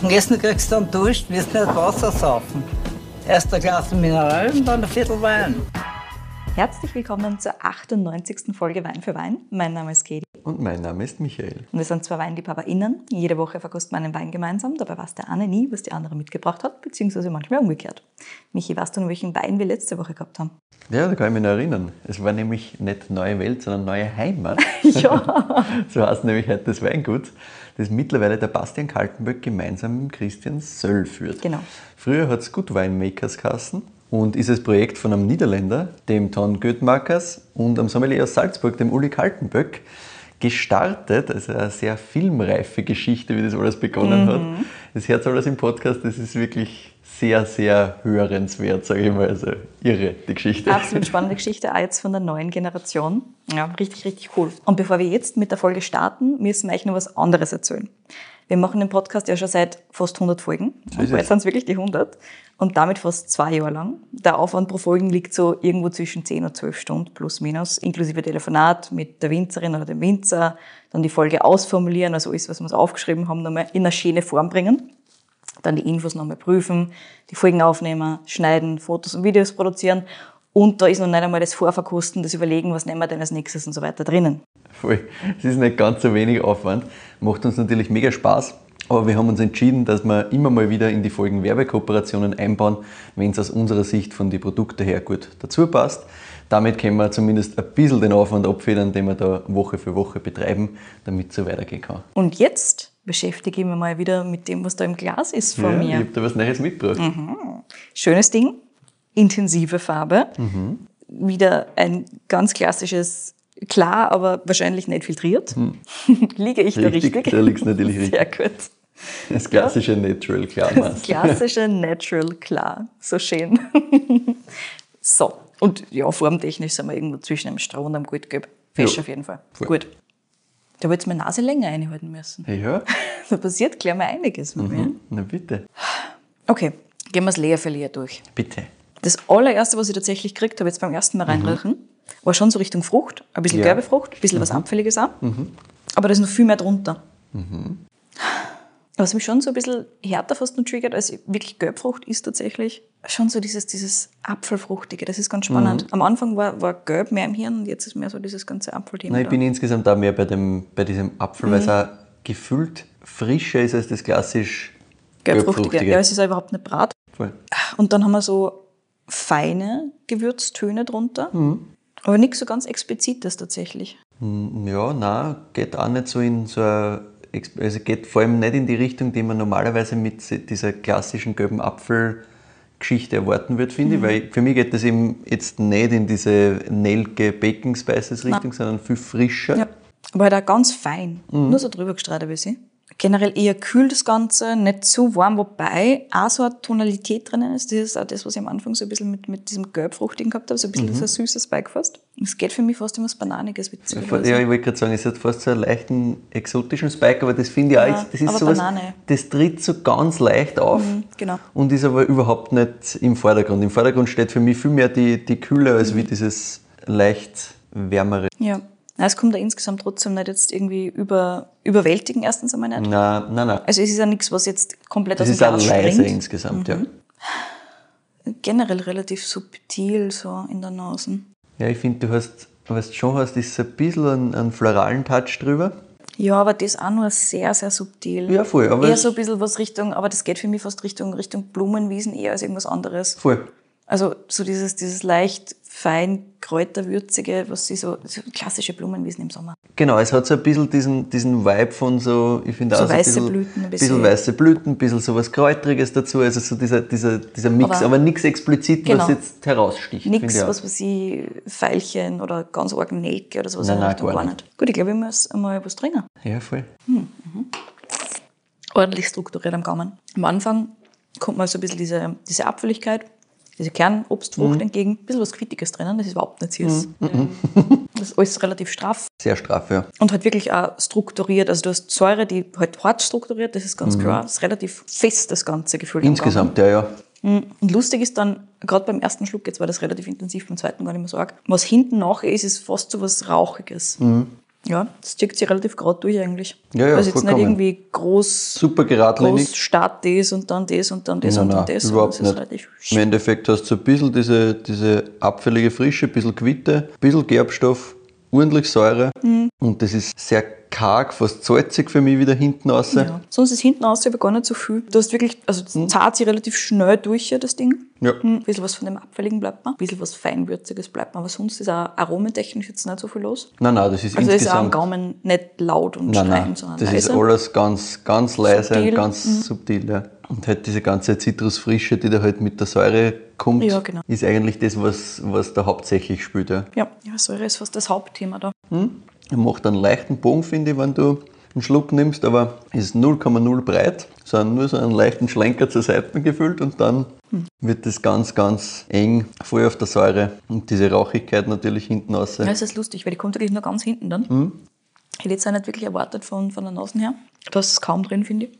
Am Essen kriegst du dann Dusch, wirst nicht Wasser saufen. Erst ein Glas Mineral und dann ein Viertel Wein. Herzlich willkommen zur 98. Folge Wein für Wein. Mein Name ist Katie. Und mein Name ist Michael. Und wir sind zwei WeinliebhaberInnen. Jede Woche verkosten wir einen Wein gemeinsam. Dabei weiß der eine nie, was die andere mitgebracht hat, beziehungsweise manchmal umgekehrt. Michi, weißt du noch, welchen Wein wir letzte Woche gehabt haben? Ja, da kann ich mich noch erinnern. Es war nämlich nicht Neue Welt, sondern Neue Heimat. ja. so heißt nämlich heute das Weingut, das mittlerweile der Bastian Kaltenböck gemeinsam mit Christian Söll führt. Genau. Früher hat es Good Winemakers Kassen und ist das Projekt von einem Niederländer, dem Ton Göttmarkers und am Sommelier aus Salzburg, dem Uli Kaltenböck, gestartet. Also eine sehr filmreife Geschichte, wie das alles begonnen Mhm. hat. Das Herz alles im Podcast, das ist wirklich sehr, sehr hörenswert, sage ich mal. Also irre, die Geschichte. Absolut spannende Geschichte, auch jetzt von der neuen Generation. Ja, richtig, richtig cool. Und bevor wir jetzt mit der Folge starten, müssen wir euch noch was anderes erzählen. Wir machen den Podcast ja schon seit fast 100 Folgen. So bald es. sind es wirklich die 100. Und damit fast zwei Jahre lang. Der Aufwand pro Folgen liegt so irgendwo zwischen 10 und 12 Stunden plus minus, inklusive Telefonat mit der Winzerin oder dem Winzer, dann die Folge ausformulieren, also alles, was wir so aufgeschrieben haben, nochmal in eine schöne Form bringen dann die Infos nochmal prüfen, die Folgen aufnehmen, schneiden, Fotos und Videos produzieren. Und da ist noch nicht einmal das Vorverkosten, das Überlegen, was nehmen wir denn als nächstes und so weiter drinnen. Voll. Es ist nicht ganz so wenig Aufwand. Macht uns natürlich mega Spaß. Aber wir haben uns entschieden, dass wir immer mal wieder in die Folgen Werbekooperationen einbauen, wenn es aus unserer Sicht von den Produkten her gut dazu passt. Damit können wir zumindest ein bisschen den Aufwand abfedern, den wir da Woche für Woche betreiben, damit es so weitergehen kann. Und jetzt beschäftige ich mich mal wieder mit dem, was da im Glas ist von ja, Ich mir. habe da was Neues mitgebracht. Schönes Ding, intensive Farbe. Wieder ein ganz klassisches, klar, aber wahrscheinlich nicht filtriert. Liege ich da Richtig, richtig? da liegt's natürlich richtig. Sehr gut. Das klassische Natural Das Klarmaß. klassische Natural klar. So schön. so. Und ja, formtechnisch sind wir irgendwo zwischen einem Stroh und einem Goldgelb. Fesch Ja. auf jeden Fall. Voll. Gut. Da habe ich jetzt meine Nase länger einhalten müssen. Ja, Da passiert gleich mal einiges mit mir. na bitte. Okay, gehen wir das Leer durch. Bitte. Das allererste, was ich tatsächlich gekriegt habe, jetzt beim ersten Mal reinriechen, war schon so Richtung Frucht. Ein bisschen Ja. gelbe Frucht, ein bisschen was Abfälliges auch. Aber da ist noch viel mehr drunter. Was mich schon so ein bisschen härter fast noch triggert, als wirklich Gelbfrucht ist tatsächlich schon so dieses, dieses Apfelfruchtige. Das ist ganz spannend. Am Anfang war, war Gelb mehr im Hirn und jetzt ist mehr so dieses ganze Apfelthema. Nein, ich da. bin insgesamt auch mehr bei, dem, bei diesem Apfel, weil es Mhm. auch gefüllt frischer ist als das klassisch Gelbfruchtige. gelbfruchtige. Ja, es ist auch überhaupt nicht brat. Voll. Und dann haben wir so feine Gewürztöne drunter. Mhm. Aber nichts so ganz Explizites tatsächlich. Ja, nein, geht auch nicht so in so eine, also geht vor allem nicht in die Richtung, die man normalerweise mit se- dieser klassischen gelben Apfelgeschichte erwarten wird, finde Mhm. ich, weil für mich geht das eben jetzt nicht in diese Nelke Baking Spices Richtung, sondern viel frischer. Ja. Aber halt auch ganz fein. Mhm. Nur so drüber gestreut ein bisschen. Generell eher kühl das Ganze, nicht zu warm, wobei auch so eine Tonalität drinnen ist. Das ist auch das, was ich am Anfang so ein bisschen mit, mit diesem Gelbfruchtigen gehabt habe, so ein bisschen so ein süßes Bike fast. Es geht für mich fast immer was Bananiges mit Zwiebeln. Mhm. Ja, ich wollte gerade sagen, es hat fast so einen leichten exotischen Spike, aber das finde ich auch, Ja, jetzt- das ist sowas, Banane. das tritt so ganz leicht auf genau. und ist aber überhaupt nicht im Vordergrund. Im Vordergrund steht für mich viel mehr die, die Kühle als wie dieses leicht wärmere. Ja. Na, es kommt da insgesamt trotzdem nicht jetzt irgendwie über, überwältigen, erstens einmal nicht. Nein, nein, nein. Also es ist ja nichts, was jetzt komplett Das aus ist dem Glas leise springt. insgesamt, ja. Generell relativ subtil so in der Nase. Ja, ich finde, du hast, was du schon hast, ist ein bisschen einen, einen floralen Touch drüber. Ja, aber das auch nur sehr, sehr subtil. Ja, voll, aber eher es- so ein bisschen was Richtung, aber das geht für mich fast Richtung, Richtung Blumenwiesen eher als irgendwas anderes. Voll. Also so dieses, dieses leicht fein kräuterwürzige, was sie so, so klassische Blumenwiesen im Sommer. Genau, es hat so ein bisschen diesen, diesen Vibe von so, ich finde So auch so ein weiße bisschen, Blüten ein bisschen bisschen. weiße Blüten, ein bisschen so was Kräutriges dazu, also so dieser, dieser, dieser Mix, aber, Aber- nichts explizit, was Genau. jetzt heraussticht. Nichts, was weiß ich, Veilchen oder ganz arg Nelke oder sowas. Nein, nein, Richtung gar nicht. Gut, ich glaube, ich muss einmal was trinken. Ja, voll. ordentlich strukturiert am Gaumen. Am Anfang kommt mal so ein bisschen diese, diese Apfeligkeit, diese Kernobstfrucht Mhm. entgegen. Ein bisschen was Quittiges drinnen, das ist überhaupt nicht süß. Das ist alles relativ straff Sehr straff, ja. und halt wirklich auch strukturiert. Also du hast Säure, die halt hart strukturiert, das ist ganz klar. Das ist relativ fest, das ganze Gefühl. am Mhm. Insgesamt, ja, ja. Gaumen. Und lustig ist dann, gerade beim ersten Schluck, jetzt war das relativ intensiv, beim zweiten gar nicht mehr so arg, was hinten nachher ist, ist fast so was Rauchiges. Mhm. Ja, das zieht sich relativ gerade durch eigentlich. Ja, ja, Also jetzt nicht irgendwie groß, Super geradlinig. groß Start das und dann das und dann das Nein, und dann nein, das. überhaupt es nicht. Im Endeffekt hast du so ein bisschen diese, diese abfällige Frische, ein bisschen Quitte, ein bisschen Gerbstoff, ordentlich Säure Mhm. und das ist sehr karg, fast salzig für mich wieder hinten raus. Ja. Sonst ist hinten raus aber gar nicht so viel. Du hast wirklich, also es zahlt sich relativ schnell durch, ja, das Ding. Ja. Hm, Ein bisschen was von dem Abfälligen bleibt mir. Ein bisschen was Feinwürziges bleibt mir. Aber sonst ist auch aromentechnisch jetzt nicht so viel los. Nein, nein, das ist Also ist auch am insgesamt... Gaumen nicht laut und Nein, sondern das leise. ist alles ganz, ganz leise Subtil, Mhm. und ganz subtil. Ja. Und halt diese ganze Zitrusfrische, die da halt mit der Säure kommt, Ja, genau. ist eigentlich das, was, was da hauptsächlich spielt. Ja. ja, ja, Säure ist fast das Hauptthema da. Er macht einen leichten Bogen, finde ich, wenn du einen Schluck nimmst, aber ist 0,0 breit, sondern nur so einen leichten Schlenker zur Seite gefüllt und dann wird das ganz, ganz eng, voll auf der Säure und diese Rauchigkeit natürlich hinten raus. Ja, es ist lustig, weil die kommt wirklich nur ganz hinten dann. Mhm. Hätte jetzt auch nicht wirklich erwartet von, von der Nase her. Du hast es kaum drin, finde ich.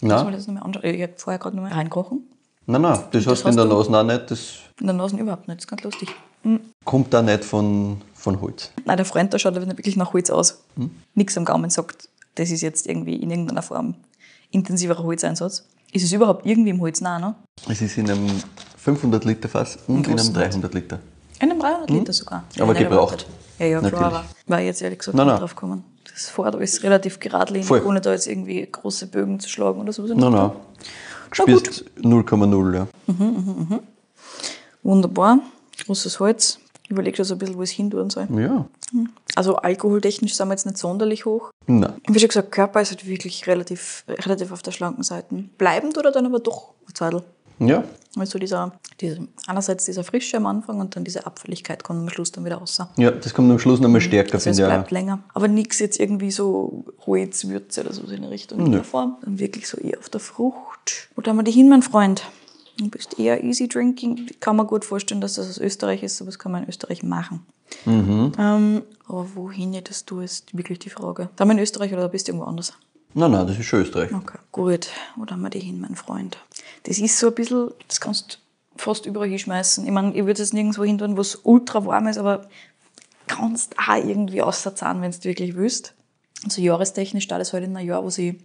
Muss Nein, das nochmal anschauen. Ich habe vorher gerade nochmal reingerochen. nein, nein, das, hast du in der? Nase auch nicht, das In der Nase überhaupt nicht. Das ist ganz lustig. kommt da nicht von, von Holz. Nein, der Freund da schaut nicht wirklich nach Holz aus. Hm? Nichts am Gaumen sagt, das ist jetzt irgendwie in irgendeiner Form intensiverer Holzeinsatz. Ist es überhaupt irgendwie im Holz? Nein, ne? Es ist in einem 500 Liter Fass und in einem großen 300 Liter. In einem 300 Liter sogar. Hm? Aber nicht gebraucht. Ja, ja, klar, aber war ich jetzt ehrlich gesagt Nein, nicht nein. drauf gekommen. Das Vorder ist relativ geradlinig, Voll. ohne da jetzt irgendwie große Bögen zu schlagen oder so. Nein, nein. Du spürst 0,0, ja. Wunderbar. Großes Holz. Ich überlege schon so ein bisschen, wo es hin tun soll. Ja. Also alkoholtechnisch sind wir jetzt nicht sonderlich hoch. Nein. Wie schon gesagt, Körper ist halt wirklich relativ, relativ auf der schlanken Seite. Bleibend oder dann aber doch Zeitl. Ja, Also dieser, diese, einerseits dieser Frische am Anfang und dann diese Abfälligkeit kommt am Schluss dann wieder raus. Ja, das kommt am Schluss nochmal stärker, es finde ich. bleibt auch. länger. Aber nichts jetzt irgendwie so Holzwürze oder so in Richtung der Form. Dann wirklich so eher auf der Frucht. Wo haben wir die hin, mein Freund? Du bist eher easy drinking. Kann mir gut vorstellen, dass das aus Österreich ist, aber das kann man in Österreich machen. Ähm, aber wohin hättest du, ist wirklich die Frage. Da in Österreich oder bist du irgendwo anders? Nein, nein, das ist schon Österreich. Okay, gut. Wo haben wir die hin, mein Freund? Das ist so ein bisschen, das kannst du fast überall hinschmeißen. Ich meine, ich würde es nirgendwo hin tun, wo es ultra warm ist, aber kannst auch irgendwie auserzahlen, wenn du wirklich willst. Also jahrestechnisch da das halt in einem Jahr, wo sie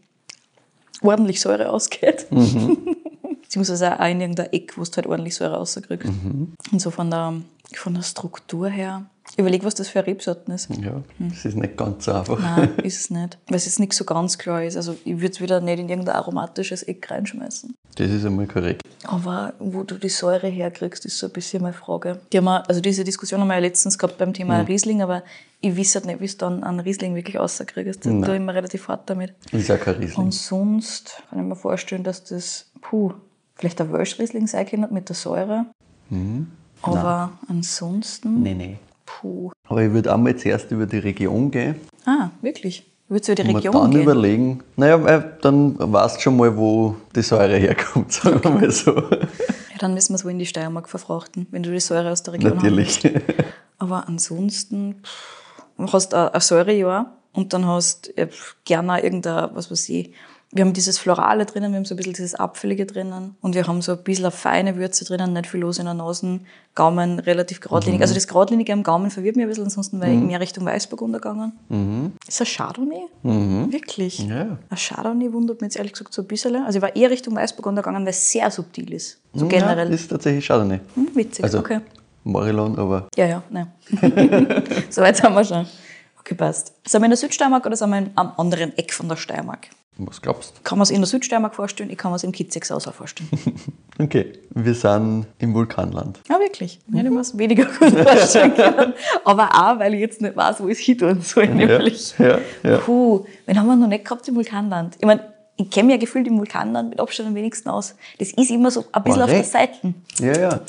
ordentlich Säure ausgeht. Beziehungsweise auch in irgendeiner Eck, wo du halt ordentlich Säure rauskriegst. Und so von der, von der Struktur her. Überleg, was das für eine Rebsorten ist. Ja, das ist nicht ganz so einfach. Nein, ist es nicht. Weil es jetzt nicht so ganz klar ist. Also ich würde es wieder nicht in irgendein aromatisches Eck reinschmeißen. Das ist einmal korrekt. Aber wo du die Säure herkriegst, ist so ein bisschen meine Frage. Die haben wir, also diese Diskussion haben wir ja letztens gehabt beim Thema Riesling, aber ich weiß halt nicht, wie du dann einen Riesling wirklich rauskriegst. Da tue ich mir relativ hart damit. Ist auch kein Riesling. Und sonst kann ich mir vorstellen, dass das, puh, vielleicht ein Welschriesling sein kann mit der Säure. Aber ansonsten, Nee, nee. puh. Aber ich würde einmal zuerst über die Region gehen Ah, wirklich? Würdest du in die und Region dann gehen? überlegen, naja, dann weißt du schon mal, wo die Säure herkommt, sagen wir mal so. Ja, dann müssen wir es wohl in die Steiermark verfrachten, wenn du die Säure aus der Region Natürlich. haben willst. Aber ansonsten pff, du hast ein ein Säurejahr und dann hast äh, gerne irgendein, was weiß ich, wir haben dieses Florale drinnen, wir haben so ein bisschen dieses Abfällige drinnen und wir haben so ein bisschen eine feine Würze drinnen, nicht viel los in der Nase, Gaumen relativ geradlinig. Also das Geradlinige am Gaumen verwirrt mich ein bisschen, ansonsten wäre ich mehr Richtung Weißburgunder gegangen. Ist ein Chardonnay? Wirklich? Ja. Ein Chardonnay wundert mich jetzt ehrlich gesagt so ein bisschen. Also ich war eher Richtung Weißburgunder gegangen, weil es sehr subtil ist. So generell. Ja, ist tatsächlich Chardonnay. Hm, witzig, Also okay. Morillon, aber Ja, ja, nein. Soweit haben wir schon. Okay, passt. Sind wir in der Südsteiermark oder sind wir am anderen Eck von der Steiermark? Was glaubst Kann man es in der Südsteiermark vorstellen, ich kann mir es im Kitzigsaus auch vorstellen. du? Okay, wir sind im Vulkanland. Ja, wirklich. Ich hätte mir es weniger gut vorstellen können. Aber auch, weil ich jetzt nicht weiß, wo ich es hin tun soll, nämlich. ja, ja. Puh, wen haben wir noch nicht gehabt im Vulkanland? Ich meine, ich kenne mich ja gefühlt im Vulkanland mit Abstand am wenigsten aus. Das ist immer so ein bisschen auf der Korrekt. Seite. Ja, ja.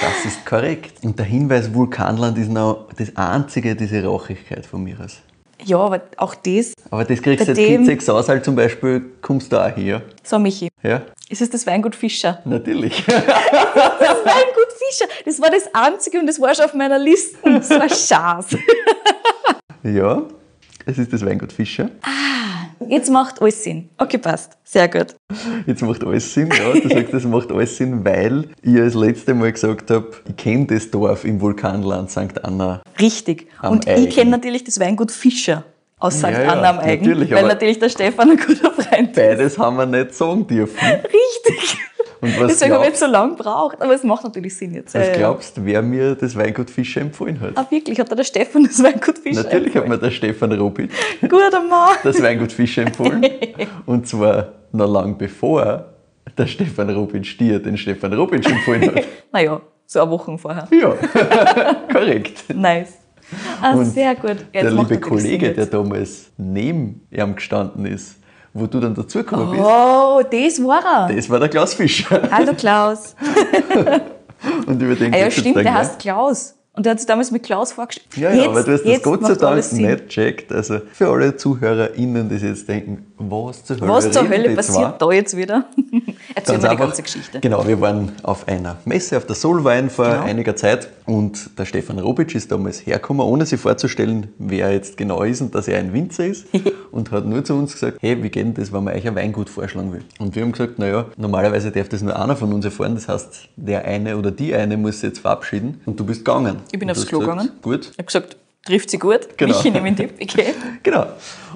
Das ist korrekt. Und der Hinweis Vulkanland ist noch das einzige, diese Rauchigkeit von mir aus. Ja, aber auch das, Aber das kriegst du jetzt dem- Kitzig aus, halt zum Beispiel, kommst du auch her. so Michi, Ja, ist es das Weingut Fischer? natürlich. Das Weingut Fischer, das war das Einzige und das war schon auf meiner Liste. Das war Schaß. ja, es ist das Weingut Fischer. Jetzt macht alles Sinn. Okay, passt. Sehr gut. Jetzt macht alles Sinn, ja. Du sagst, das macht alles Sinn, weil ich das letzte Mal gesagt habe, ich kenne das Dorf im Vulkanland St. Anna. Richtig. Und Eigen. ich kenne natürlich das Weingut Fischer aus St. Ja, ja, Anna am Eigen, natürlich, weil natürlich der Stefan ein guter Freund ist. Beides haben wir nicht sagen dürfen. Richtig. Und was Deswegen habe ich jetzt so lange gebraucht, aber es macht natürlich Sinn jetzt. was ja. glaubst wer mir das Weingut Fischer empfohlen hat? Ah, wirklich? Hat dir der Stefan das Weingut Fischer Natürlich hat empfohlen? mir der Stefan Robitsch Guter Mann. das Weingut Fischer empfohlen. Und zwar noch lang bevor der Stefan Robitsch dir den Stefan Robitsch empfohlen hat. Naja, so eine Woche vorher. Ja, korrekt. Nice. Ah, sehr gut. Ja, der liebe Kollege, der damals neben ihm gestanden ist, wo du dann dazugekommen bist, Oh, das war er. das war der Klaus Fischer. Hallo Klaus. Und über den Ah, ja, jetzt stimmt, der heißt Klaus. Und der hat sich damals mit Klaus vorgestellt. Ja, ja, aber du hast das jetzt Gott sei Dank nicht checkt. Also für alle ZuhörerInnen, die sich jetzt denken, was zur Hölle Was zur Hölle passiert da jetzt wieder? Erzähl mir die ganze Geschichte. Genau, wir waren auf einer Messe auf der Solwein vor Genau. einiger Zeit und der Stefan Robitsch ist damals hergekommen, ohne sich vorzustellen, wer er jetzt genau ist und dass er ein Winzer ist und hat nur zu uns gesagt, hey, wie geht denn das, wenn man euch ein Weingut vorschlagen will? Und wir haben gesagt, naja, normalerweise darf das nur einer von uns erfahren, das heißt, der eine oder die eine muss sich jetzt verabschieden und du bist gegangen. Ich bin Und aufs Klo gesagt, gegangen. Gut, Ich habe gesagt, trifft sie gut. Genau. Ich nehme den Tipp, okay. Genau.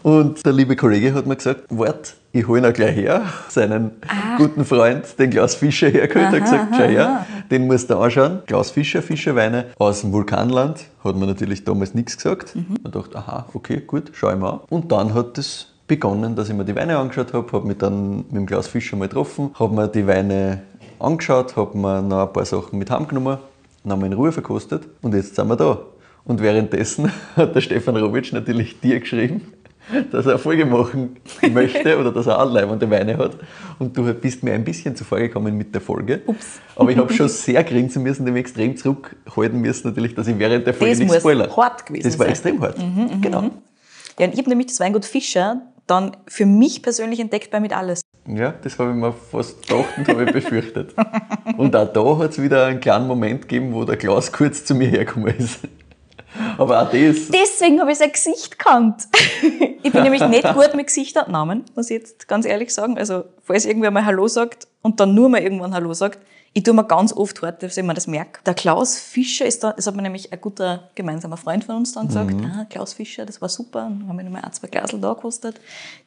Und der liebe Kollege hat mir gesagt, wart, ich hole ihn auch gleich her, seinen guten Freund, den Klaus Fischer hergeholt, hat gesagt, schau her, den musst du anschauen. Klaus Fischer, Fischerweine aus dem Vulkanland, hat mir natürlich damals nichts gesagt. Ich dachte, aha, okay, gut, schau ich mal an. Und dann hat es begonnen, dass ich mir die Weine angeschaut habe, habe mich dann mit dem Klaus Fischer mal getroffen, habe mir die Weine angeschaut, habe mir noch ein paar Sachen mit heimgenommen, dann haben wir in Ruhe verkostet und jetzt sind wir da. Und währenddessen hat der Stefan Robitsch natürlich dir geschrieben, dass er eine Folge machen möchte oder dass er auch leibende Weine hat. Und du bist mir ein bisschen zuvor gekommen mit der Folge. Ups. Aber ich habe schon sehr grinsen müssen, dem extrem zurückhalten müssen, natürlich, dass ich während der Folge Das nicht muss spoilere. hart gewesen Das war sein. extrem hart. genau. Ja, und ich habe nämlich das Weingut Fischer dann für mich persönlich entdeckt bei Mit Alles. Ja, das habe ich mir fast gedacht und habe ich befürchtet. Und auch da hat es wieder einen kleinen Moment gegeben, wo der Klaus kurz zu mir hergekommen ist. Aber auch das, Deswegen habe ich sein Gesicht gekannt. ich bin nämlich nicht gut mit Gesichtern Namen, muss ich jetzt ganz ehrlich sagen. Also, falls irgendwer mal Hallo sagt und dann nur mal irgendwann Hallo sagt, ich tue mir ganz oft hart, dass ich mir das merke. Der Klaus Fischer ist da, das hat mir nämlich ein guter gemeinsamer Freund von uns dann gesagt. Ah, Klaus Fischer, das war super. Und dann haben wir nochmal ein, zwei Glasel da gekostet.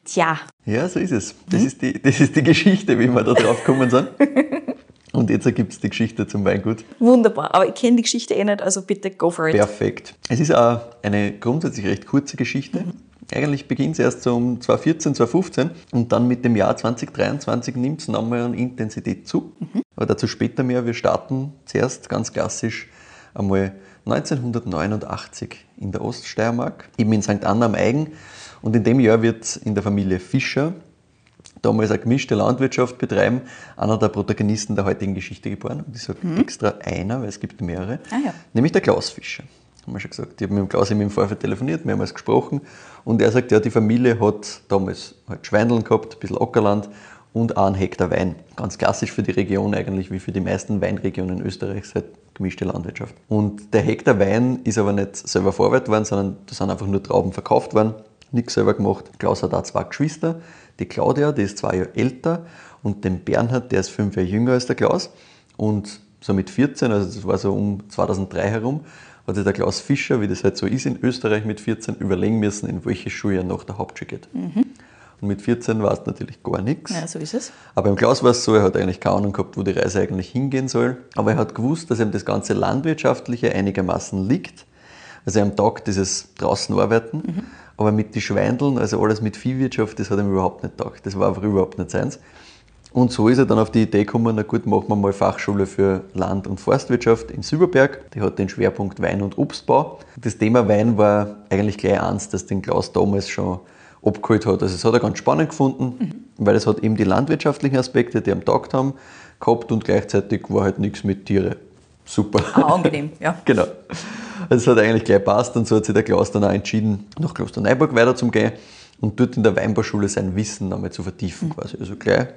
Tja, Ja, so ist es. Das, ist, die, das ist die Geschichte, wie wir da drauf gekommen sind. Und jetzt ergibt es die Geschichte zum Weingut. wunderbar. Aber ich kenne die Geschichte eh nicht, also bitte go for it. Perfekt. Es ist auch eine grundsätzlich recht kurze Geschichte. Eigentlich beginnt es erst so um 2014, 2015 und dann mit dem Jahr 2023 nimmt es nochmal an Intensität zu. Aber dazu später mehr. Wir starten zuerst ganz klassisch einmal 1989 in der Oststeiermark, eben in St. Anna am Eigen. Und in dem Jahr wird in der Familie Fischer damals eine gemischte Landwirtschaft betreiben, einer der Protagonisten der heutigen Geschichte geboren. Und ich sage extra einer, weil es gibt mehrere. Ah ja. Nämlich der Klaus Fischer. Haben wir schon gesagt. Ich habe mit dem Klaus im Vorfeld telefoniert, mehrmals gesprochen. Und er sagt, ja, die Familie hat damals halt Schweindeln gehabt, ein bisschen Ackerland und einen Hektar Wein. Ganz klassisch für die Region eigentlich, wie für die meisten Weinregionen Österreichs, halt gemischte Landwirtschaft. Und der Hektar Wein ist aber nicht selber verarbeitet worden, sondern da sind einfach nur Trauben verkauft worden, nichts selber gemacht. Klaus hat auch zwei Geschwister. Die Claudia, die ist zwei Jahre älter, und den Bernhard, der ist fünf Jahre jünger als der Klaus. Und so mit 14, also das war so um 2003 herum, hat sich der Klaus Fischer, wie das halt so ist in Österreich mit 14, überlegen müssen, in welches Schuljahr nach der Hauptschule geht. Und mit 14 war es natürlich gar nichts. Ja, so ist es. Aber im Klaus war es so, er hat eigentlich keine Ahnung gehabt, wo die Reise eigentlich hingehen soll. Aber er hat gewusst, dass ihm das ganze Landwirtschaftliche einigermaßen liegt. Also am Tag dieses draußen arbeiten. Aber mit den Schweindeln, also alles mit Viehwirtschaft, das hat ihm überhaupt nicht gedacht. Das war einfach überhaupt nicht seins. Und so ist er dann auf die Idee gekommen, na gut, machen wir mal Fachschule für Land- und Forstwirtschaft in Silberberg. Die hat den Schwerpunkt Wein- und Obstbau. Das Thema Wein war eigentlich gleich eins, das den Klaus damals schon abgeholt hat. Also es hat er ganz spannend gefunden, weil es hat eben die landwirtschaftlichen Aspekte, die am Tag haben, gehabt und gleichzeitig war halt nichts mit Tiere. Super. Ah, angenehm, ja. Genau. Also es hat eigentlich gleich passt und so hat sich der Klaus dann auch entschieden, nach Klosterneuburg weiter zu gehen und dort in der Weinbauschule sein Wissen nochmal zu vertiefen quasi. Also gleich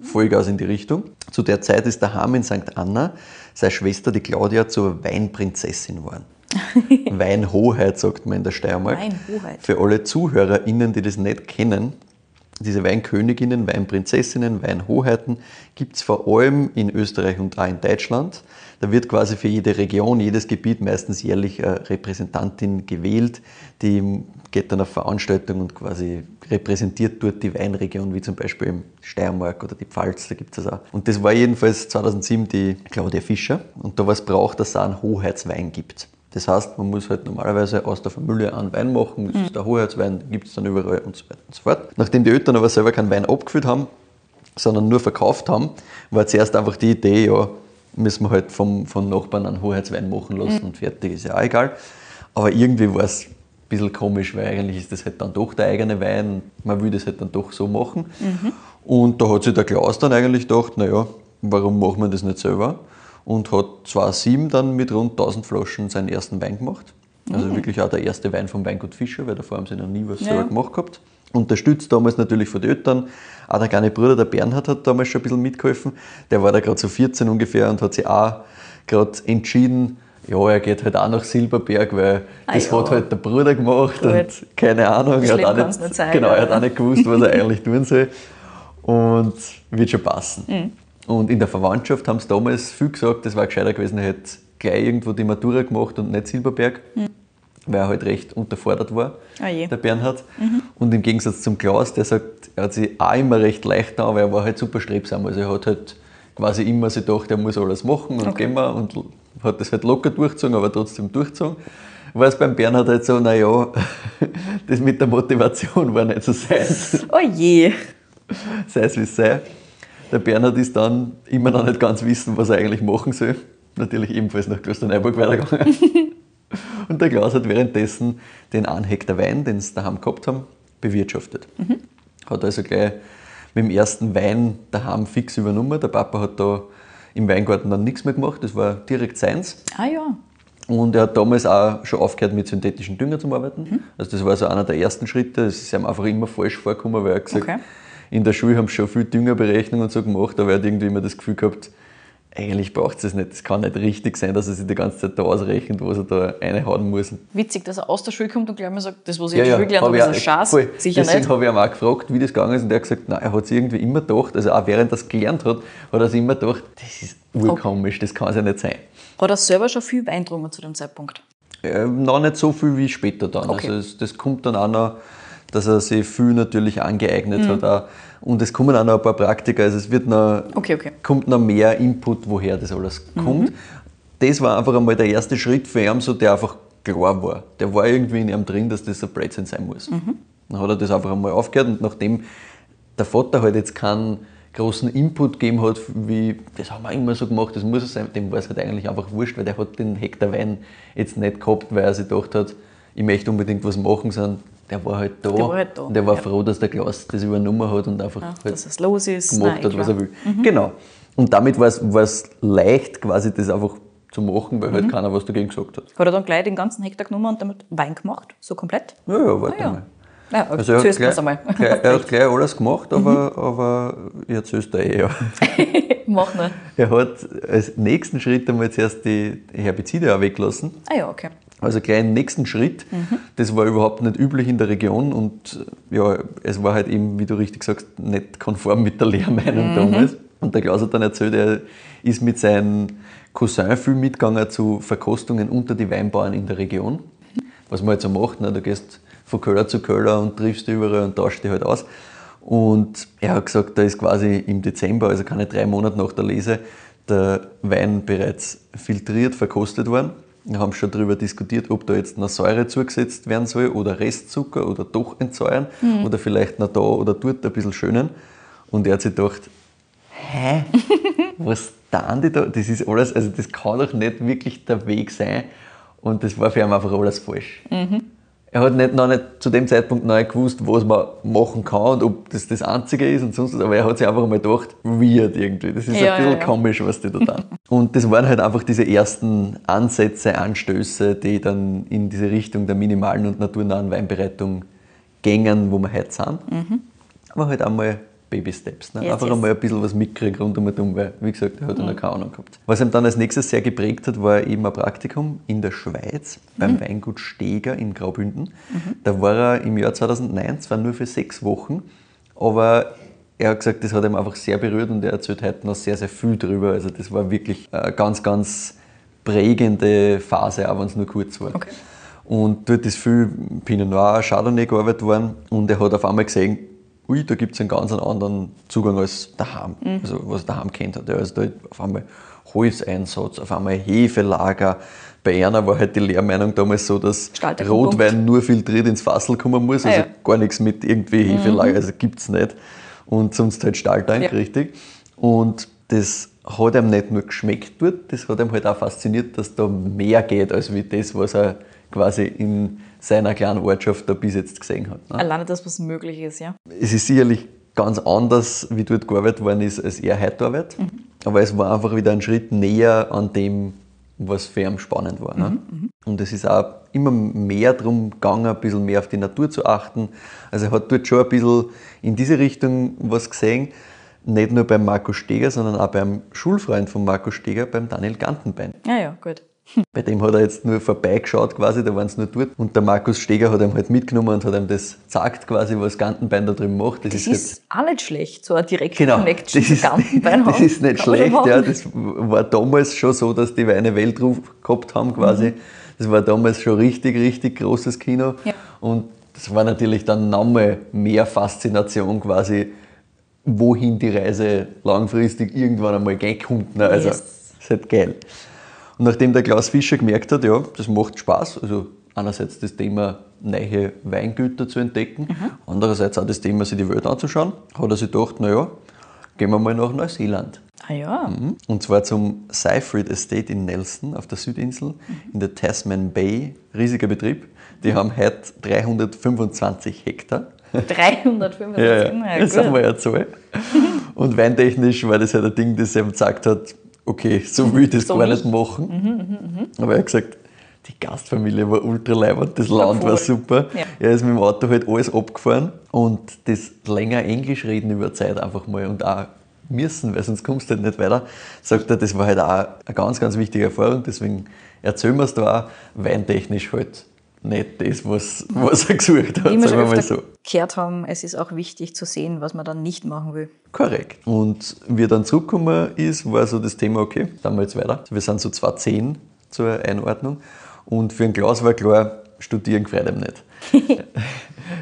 Vollgas in die Richtung. Zu der Zeit ist daheim in St. Anna seine Schwester, die Claudia, zur Weinprinzessin geworden. Weinhoheit, sagt man in der Steiermark. Weinhoheit. Für alle ZuhörerInnen, die das nicht kennen, diese Weinköniginnen, Weinprinzessinnen, Weinhoheiten gibt es vor allem in Österreich und auch in Deutschland. Da wird quasi für jede Region, jedes Gebiet meistens jährlich eine Repräsentantin gewählt, die geht dann auf Veranstaltungen und quasi repräsentiert dort die Weinregion, wie zum Beispiel im Steiermark oder die Pfalz, da gibt es das auch. Und das war jedenfalls 2007 die Claudia Fischer und da was braucht, dass es einen Hoheitswein gibt. Das heißt, man muss halt normalerweise aus der Familie einen Wein machen, das ist der Hoheitswein, gibt es dann überall und so weiter und so fort. Nachdem die Eltern aber selber keinen Wein abgefüllt haben, sondern nur verkauft haben, war zuerst einfach die Idee, ja, müssen wir halt vom, vom Nachbarn einen Hoheitswein machen lassen mhm. und fertig, ist ja auch egal. Aber irgendwie war es ein bisschen komisch, weil eigentlich ist das halt dann doch der eigene Wein, man will das halt dann doch so machen. Mhm. Und da hat sich der Klaus dann eigentlich gedacht, naja, warum machen wir das nicht selber? und hat 2007 dann mit rund 1000 Flaschen seinen ersten Wein gemacht. Also mhm. wirklich auch der erste Wein vom Weingut Fischer, weil davor haben sie noch nie was ja. selber gemacht gehabt. Unterstützt damals natürlich von den Eltern. Auch der kleine Bruder, der Bernhard, hat damals schon ein bisschen mitgeholfen. Der war da gerade so 14 ungefähr und hat sich auch gerade entschieden, ja, er geht halt auch nach Silberberg, weil ah, das ja. hat halt der Bruder gemacht Gut. und keine Ahnung, er hat, auch nicht, nicht sein, genau, er hat auch nicht gewusst, was er eigentlich tun soll. Und wird schon passen. Mhm. Und in der Verwandtschaft haben sie damals viel gesagt, das war gescheiter gewesen, er hätte gleich irgendwo die Matura gemacht und nicht Silberberg, mhm. Weil er halt recht unterfordert war, oh der Bernhard. Mhm. Und im Gegensatz zum Klaus, der sagt, er hat sich auch immer recht leicht da, weil er war halt super strebsam. Also er hat halt quasi immer sich gedacht, er muss alles machen und okay. gehen wir und hat das halt locker durchgezogen, aber trotzdem durchgezogen. War es beim Bernhard halt so, naja, das mit der Motivation war nicht so sein. Oh je. Sei es wie es sei. Der Bernhard ist dann immer noch nicht ganz wissen, was er eigentlich machen soll. Natürlich ebenfalls nach Klosterneuburg weitergegangen. Und der Klaus hat währenddessen den 1 Hektar Wein, den sie daheim gehabt haben, bewirtschaftet. Mhm. Hat also gleich mit dem ersten Wein daheim fix übernommen. Der Papa hat da im Weingarten dann nichts mehr gemacht, das war direkt seins. Ah ja. Und er hat damals auch schon aufgehört mit synthetischen Dünger zu arbeiten. Mhm. Also das war so einer der ersten Schritte. Das ist ihm einfach immer falsch vorgekommen, weil er gesagt okay in der Schule haben sie schon viel Düngerberechnungen und so gemacht, aber er hat irgendwie immer das Gefühl gehabt, eigentlich braucht es das nicht. Es kann nicht richtig sein, dass er sich die ganze Zeit da ausrechnet, was er da reinhauen muss. Witzig, dass er aus der Schule kommt und gleich mal sagt, das, was ich ja, in der Schule gelernt habe, ist ein Schatz. Voll. Sicher Deswegen habe ich ihn auch gefragt, wie das gegangen ist und er hat gesagt, nein, er hat sich irgendwie immer gedacht, also auch während er es gelernt hat, hat er sich immer gedacht, das ist urkomisch, okay. das kann es ja nicht sein. Hat er selber schon viel getrunken zu dem Zeitpunkt? Äh, noch nicht so viel wie später dann. Okay. Also das, das kommt dann auch noch dass er sich viel natürlich angeeignet mhm. hat. Auch. Und es kommen auch noch ein paar Praktika, also es wird noch, okay, okay. kommt noch mehr Input, woher das alles mhm. kommt. Das war einfach einmal der erste Schritt für ihn, so, der einfach klar war. Der war irgendwie in ihm drin, dass das ein Blödsinn sein muss. Mhm. Dann hat er das einfach einmal aufgehört und nachdem der Vater halt jetzt keinen großen Input gegeben hat, wie, das haben wir immer so gemacht, das muss es sein, dem war es halt eigentlich einfach wurscht, weil der hat den Hektar Wein jetzt nicht gehabt, weil er sich gedacht hat, ich möchte unbedingt was machen, sondern der war halt da. Der war, halt da. Und der war ja. froh, dass der Klaus das übernommen hat und einfach ja, halt dass los ist. gemacht Nein, hat, was er will. Mhm. Genau. Und damit war es leicht, quasi das einfach zu machen, weil halt mhm. halt keiner was dagegen gesagt hat. Hat er dann gleich den ganzen Hektar genommen und damit Wein gemacht? So komplett? Ja, ja, warte ah, ja. mal. Ja, also er hat, gleich, gleich, er hat gleich alles gemacht, aber, mhm. aber erzähle es dir eh, ja. Mach mal. Er hat als nächsten Schritt einmal zuerst die Herbizide auch weggelassen. Ah ja, okay. Also gleich im nächsten Schritt. Mhm. Das war überhaupt nicht üblich in der Region und ja, es war halt eben, wie du richtig sagst, nicht konform mit der Lehrmeinung mhm. damals. Und der Klaus hat dann erzählt, er ist mit seinem Cousin viel mitgegangen zu Verkostungen unter die Weinbauern in der Region. Was man halt so macht, ne? du gehst von Köller zu Köller und triffst überall und tauschst dich halt aus. Und er hat gesagt, da ist quasi im Dezember, also keine drei Monate nach der Lese, der Wein bereits filtriert, verkostet worden. Wir haben schon darüber diskutiert, ob da jetzt noch Säure zugesetzt werden soll oder Restzucker oder doch entsäuern mhm. oder vielleicht noch da oder dort ein bisschen schönen. Und er hat sich gedacht, hä, was tun die da? Das ist alles, also das kann doch nicht wirklich der Weg sein. Und das war für ihn einfach alles falsch. Mhm er hat nicht, noch nicht zu dem Zeitpunkt noch nicht gewusst, was man machen kann und ob das das Einzige ist und sonst was, aber er hat sich einfach mal gedacht, weird irgendwie. Das ist ja, ein bisschen ja. komisch, was die da tun. und das waren halt einfach diese ersten Ansätze, Anstöße, die dann in diese Richtung der minimalen und naturnahen Weinbereitung gängen, wo wir heute sind. Mhm. Aber halt einmal Baby Steps. Ne? Yes, Einfach yes. einmal ein bisschen was mitkriegen rund um und weil, wie gesagt, er hat mhm. noch keine Ahnung gehabt. Was ihm dann als nächstes sehr geprägt hat, war eben ein Praktikum in der Schweiz beim mhm. Weingut Steger in Graubünden. Mhm. Da war er im Jahr 2009, zwar nur für sechs Wochen, Aber er hat gesagt, das hat ihm einfach sehr berührt und er erzählt heute noch sehr, sehr viel darüber. Also das war wirklich eine ganz, ganz prägende Phase, auch wenn es nur kurz war. Okay. Und dort ist viel Pinot Noir, Chardonnay gearbeitet worden und er hat auf einmal gesehen, ui, da gibt es einen ganz anderen Zugang als daheim, Mhm. also was er daheim kennt hat. Ja, Also da auf einmal Holzeinsatz, auf einmal Hefelager. Bei einer war halt die Lehrmeinung damals so, dass Rotwein nur filtriert ins Fassel kommen muss, Ah, also ja. Mhm. gar nichts mit irgendwie Hefelager, also gibt es nicht. Und sonst halt Stahltank, Ja. richtig. Und das hat ihm nicht nur geschmeckt dort, das hat ihm halt auch fasziniert, dass da mehr geht, als wie das, was er quasi in seiner kleinen Ortschaft da bis jetzt gesehen hat. Ne? Alleine das, was möglich ist, ja. Es ist sicherlich ganz anders, wie dort gearbeitet worden ist, als er heute arbeitet. Aber es war einfach wieder ein Schritt näher an dem, was für ihn spannend war. Ne? Und es ist auch immer mehr darum gegangen, ein bisschen mehr auf die Natur zu achten. Also er hat dort schon ein bisschen in diese Richtung was gesehen. Nicht nur beim Marco Steger, sondern auch beim Schulfreund von Marco Steger, beim Daniel Gantenbein. Ja, ja, gut. Bei dem hat er jetzt nur vorbeigeschaut quasi, da waren sie nur dort. Und der Markus Steger hat ihm halt mitgenommen und hat ihm das gezeigt quasi, was Gantenbein da drüben macht. Das halt- ist auch nicht schlecht, so eine direkte Genau, Connection das zu ist, Gantenbein das ist nicht schlecht. Ja, das war damals schon so, dass die Weine Weltruf gehabt haben quasi. Mhm. Das war damals schon richtig, richtig großes Kino. Ja. Und das war natürlich dann nochmal mehr Faszination quasi, wohin die Reise langfristig irgendwann einmal gehen kommt. ne? Also, Yes. das ist halt geil. Und nachdem der Klaus Fischer gemerkt hat, ja, das macht Spaß, also einerseits das Thema neue Weingüter zu entdecken, andererseits auch das Thema, sich die Welt anzuschauen, hat er sich gedacht, naja, gehen wir mal nach Neuseeland. Ah ja, Und zwar zum Seyfried Estate in Nelson auf der Südinsel in der Tasman Bay. Riesiger Betrieb. Die haben heute 325 Hektar. 325. Ja, ja. Das gut. einmal eine Zahl. Und weintechnisch war das halt ein Ding, das er ihm gesagt hat, okay, so will ich das So gar nicht. nicht machen. Aber er hat gesagt, die Gastfamilie war ultra leibend, das Land war voll. super. Ja. Er ist mit dem Auto halt alles abgefahren und das länger Englisch reden über Zeit einfach mal und auch müssen, weil sonst kommst du halt nicht weiter, sagt er, das war halt auch eine ganz, ganz wichtige Erfahrung, deswegen erzählen wir es da auch, weintechnisch halt nicht das, was, was er gesucht hat, Wie wir schon mal öfter so. gehört haben, es ist auch wichtig zu sehen, was man dann nicht machen will. Korrekt. Und wie er dann zurückgekommen ist, war so das Thema, okay, dann wir jetzt weiter. Wir sind so 2010 zur Einordnung. Und für ein Glas war klar, studieren gefällt ihm nicht.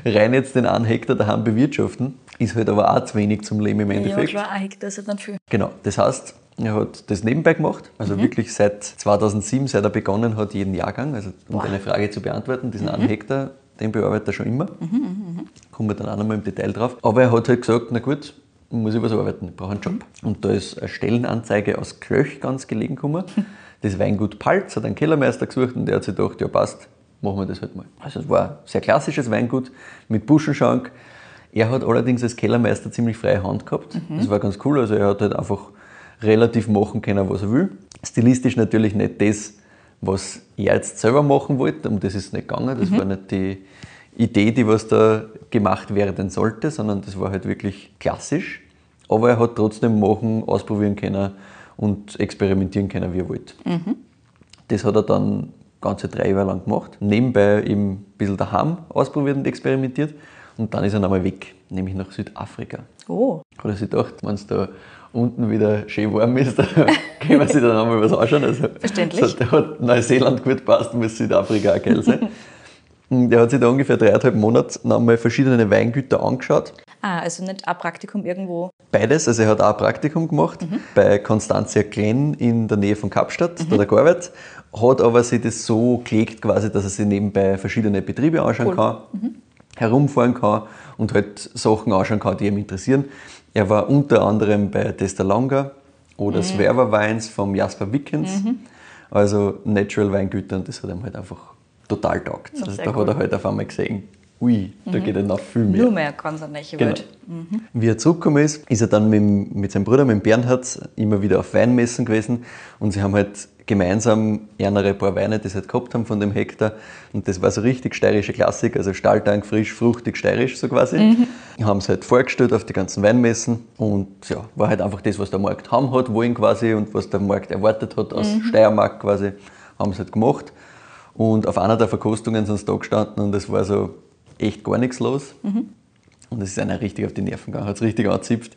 Rein jetzt den einen Hektar daheim bewirtschaften, ist halt aber auch zu wenig zum Leben im Ja, Endeffekt. klar, ein Hektar ist ja dann viel. Genau, das heißt, er hat das nebenbei gemacht, also wirklich seit 2007, seit er begonnen hat, jeden Jahrgang, also um Boah. deine Frage zu beantworten, diesen einen Hektar, den bearbeitet er schon immer. Kommen wir dann auch nochmal im Detail drauf. Aber er hat halt gesagt, na gut, muss ich was arbeiten, ich brauche einen Job. Und da ist eine Stellenanzeige aus Klöch ganz gelegen gekommen. Das Weingut Palz hat einen Kellermeister gesucht und der hat sich gedacht, ja passt, machen wir das halt mal. Also es war ein sehr klassisches Weingut mit Buschenschank. Er hat allerdings als Kellermeister ziemlich freie Hand gehabt. Das war ganz cool. Also er hat halt einfach relativ machen können, was er will. Stilistisch natürlich nicht das, was er jetzt selber machen wollte. Um das ist nicht gegangen. Das war nicht die Idee, die was da gemacht werden sollte, sondern das war halt wirklich klassisch. Aber er hat trotzdem machen, ausprobieren können und experimentieren können, wie er wollte. Das hat er dann ganze drei Jahre lang gemacht. Nebenbei eben ein bisschen daheim ausprobiert und experimentiert. Und dann ist er nochmal weg, nämlich nach Südafrika. Oh, Hat er sich gedacht, wenn es da unten wieder schön warm ist, da können wir sich dann einmal was anschauen. Also, Verständlich. so, da hat Neuseeland gut passt, muss Südafrika auch geil sein. Und Der hat sich da ungefähr dreieinhalb Monate nochmal verschiedene Weingüter angeschaut. ah, also nicht ein Praktikum irgendwo. Beides, also er hat auch ein Praktikum gemacht bei Constantia Glen in der Nähe von Kapstadt, da hat er gearbeitet, hat aber sich das so gelegt quasi, dass er sich nebenbei verschiedene Betriebe anschauen Cool. kann, herumfahren kann und halt Sachen anschauen kann, die ihm interessieren. Er war unter anderem bei Testalonga oder Swerver Wines vom Jasper Wickens, also Natural Weingüter und das hat ihm halt einfach total taugt. Also da cool. hat er halt auf einmal gesehen, ui, da geht ja noch viel mehr. Nur mehr ganz eine neue Genau. Welt. Wie er zurückgekommen ist, ist er dann mit, mit seinem Bruder, mit dem Bernhard, immer wieder auf Weinmessen gewesen. Und sie haben halt gemeinsam ernere paar Weine, die sie halt gehabt haben von dem Hektar. Und das war so richtig steirische Klassik, also Stahltank, frisch, fruchtig, steirisch so quasi. Haben es halt vorgestellt auf die ganzen Weinmessen. Und ja, war halt einfach das, was der Markt haben hat wollen quasi und was der Markt erwartet hat aus Steiermark quasi, haben sie halt gemacht. Und auf einer der Verkostungen sind sie da gestanden und es war so echt gar nichts los. Und es ist einer richtig auf die Nerven gegangen, hat es richtig angezipft.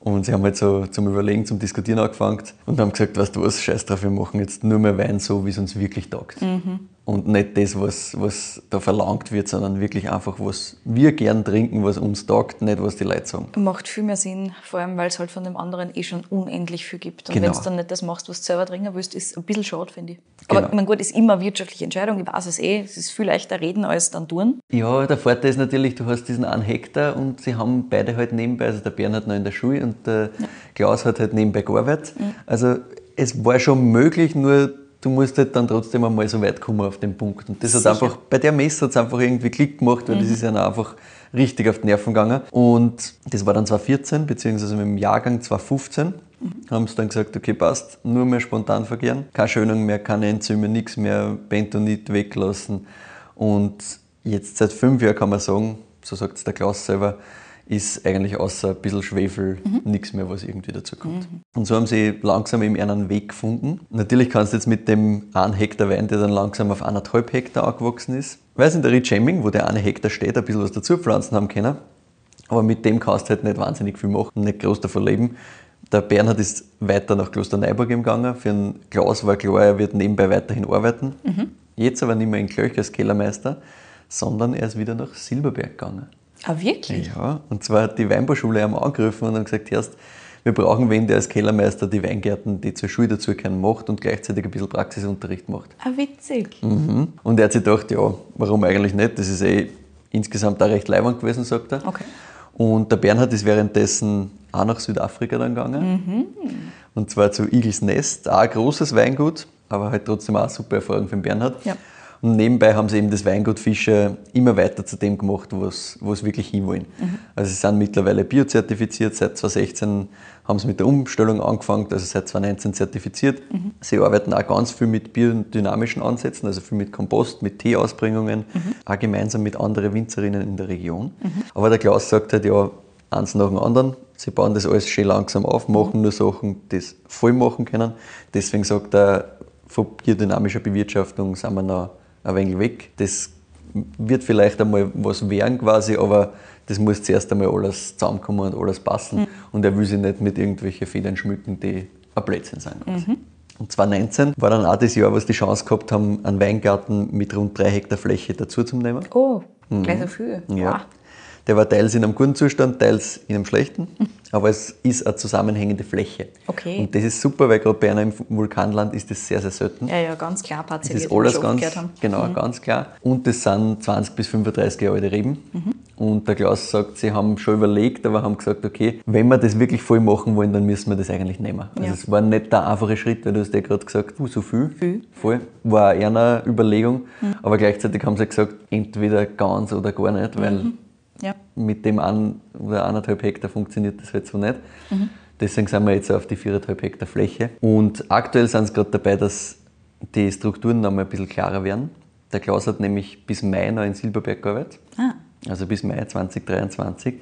Und sie haben halt so zum Überlegen, zum Diskutieren angefangen und haben gesagt, weißt du was, scheiß drauf, wir machen jetzt nur mehr Wein so, wie es uns wirklich taugt. Mhm. Und nicht das, was, was da verlangt wird, sondern wirklich einfach, was wir gern trinken, was uns taugt, nicht was die Leute sagen. Macht viel mehr Sinn, vor allem, weil es halt von dem anderen eh schon unendlich viel gibt. Und Genau. wenn du dann nicht das machst, was du selber trinken willst, ist ein bisschen schade, finde ich. Genau. Aber meine, gut, ist immer eine wirtschaftliche Entscheidung, ich weiß es eh. Es ist viel leichter reden als dann tun. Ja, der Vorteil ist natürlich, du hast diesen einen Hektar und sie haben beide halt nebenbei, also der Bernhard noch in der Schule und der Klaus hat halt nebenbei gearbeitet. Also es war schon möglich, nur du musst halt dann trotzdem einmal so weit kommen auf den Punkt. Und das hat Sicher. einfach, bei der Messe hat es einfach irgendwie Klick gemacht, weil das ist ja einfach richtig auf die Nerven gegangen. Und das war dann 2014, beziehungsweise mit dem Jahrgang 2015, haben sie dann gesagt, okay, passt, nur mehr spontan verkehren, keine Schönung mehr, keine Enzyme, nichts mehr, Bentonit weglassen. Und jetzt seit fünf Jahren kann man sagen, so sagt es der Klaus selber, ist eigentlich außer ein bisschen Schwefel nichts mehr, was irgendwie dazu kommt. Und so haben sie langsam eben einen Weg gefunden. Natürlich kannst du jetzt mit dem 1 Hektar Wein, der dann langsam auf 1,5 Hektar angewachsen ist, weil es in der Ritschemming, wo der eine Hektar steht, ein bisschen was dazu pflanzen haben können. Aber mit dem kannst du halt nicht wahnsinnig viel machen und nicht groß davon leben. Der Bernhard ist weiter nach Klosterneuburg gegangen. Für einen Klaus war klar, er wird nebenbei weiterhin arbeiten. Jetzt aber nicht mehr in Klöch als Kellermeister, sondern er ist wieder nach Silberberg gegangen. Ah, wirklich? Ja, und zwar hat die Weinbauschule haben angerufen und haben gesagt, erst, wir brauchen wen, der als Kellermeister die Weingärten, die zur Schule dazugehören, macht und gleichzeitig ein bisschen Praxisunterricht macht. Ah, witzig. Mhm. Und er hat sich gedacht, ja, warum eigentlich nicht? Das ist eh insgesamt auch recht leibend gewesen, sagt er. Okay. Und der Bernhard ist währenddessen auch nach Südafrika dann gegangen. Und zwar zu Igels Nest, auch ein großes Weingut, aber halt trotzdem auch eine super Erfahrung für den Bernhard. Ja. Und nebenbei haben sie eben das Weingut Fischer immer weiter zu dem gemacht, wo sie wirklich hinwollen. Also sie sind mittlerweile biozertifiziert, seit 2016 haben sie mit der Umstellung angefangen, also seit 2019 zertifiziert. Sie arbeiten auch ganz viel mit biodynamischen Ansätzen, also viel mit Kompost, mit Teeausbringungen, auch gemeinsam mit anderen Winzerinnen in der Region. Aber der Klaus sagt halt, ja, eins nach dem anderen. Sie bauen das alles schön langsam auf, machen nur Sachen, die sie voll machen können. Deswegen sagt er, von biodynamischer Bewirtschaftung sind wir noch ein wenig weg. Das wird vielleicht einmal was werden quasi, aber das muss zuerst einmal alles zusammenkommen und alles passen. Und er will sich nicht mit irgendwelchen Federn schmücken, die ein Blödsinn sind. Quasi. Und 2019 war dann auch das Jahr, was die Chance gehabt haben, einen Weingarten mit rund drei Hektar Fläche dazu zu nehmen. Oh, gleich so viel. Mhm. Ja. Wow. Der war teils in einem guten Zustand, teils in einem schlechten, aber es ist eine zusammenhängende Fläche. Okay. Und das ist super, weil gerade bei einem Vulkanland ist das sehr, sehr selten. Ja, ja, ganz klar Das parzelliert, ist wie wir alles ganz, haben. genau, ganz klar. Und das sind 20 bis 35 Jahre alte Reben. Und der Klaus sagt, sie haben schon überlegt, aber haben gesagt, okay, wenn wir das wirklich voll machen wollen, dann müssen wir das eigentlich nehmen. Also Ja. es war nicht der einfache Schritt, weil du hast ja gerade gesagt, uh, so viel. Viel. Voll. War eher eine Überlegung. Aber gleichzeitig haben sie gesagt, entweder ganz oder gar nicht, weil Ja. mit dem ein oder anderthalb Hektar funktioniert das halt so nicht. Deswegen sind wir jetzt auf die viereinhalb Hektar Fläche. Und aktuell sind sie gerade dabei, dass die Strukturen noch mal ein bisschen klarer werden. Der Klaus hat nämlich bis Mai noch in Silberberg gearbeitet. Ah. Also bis Mai 2023.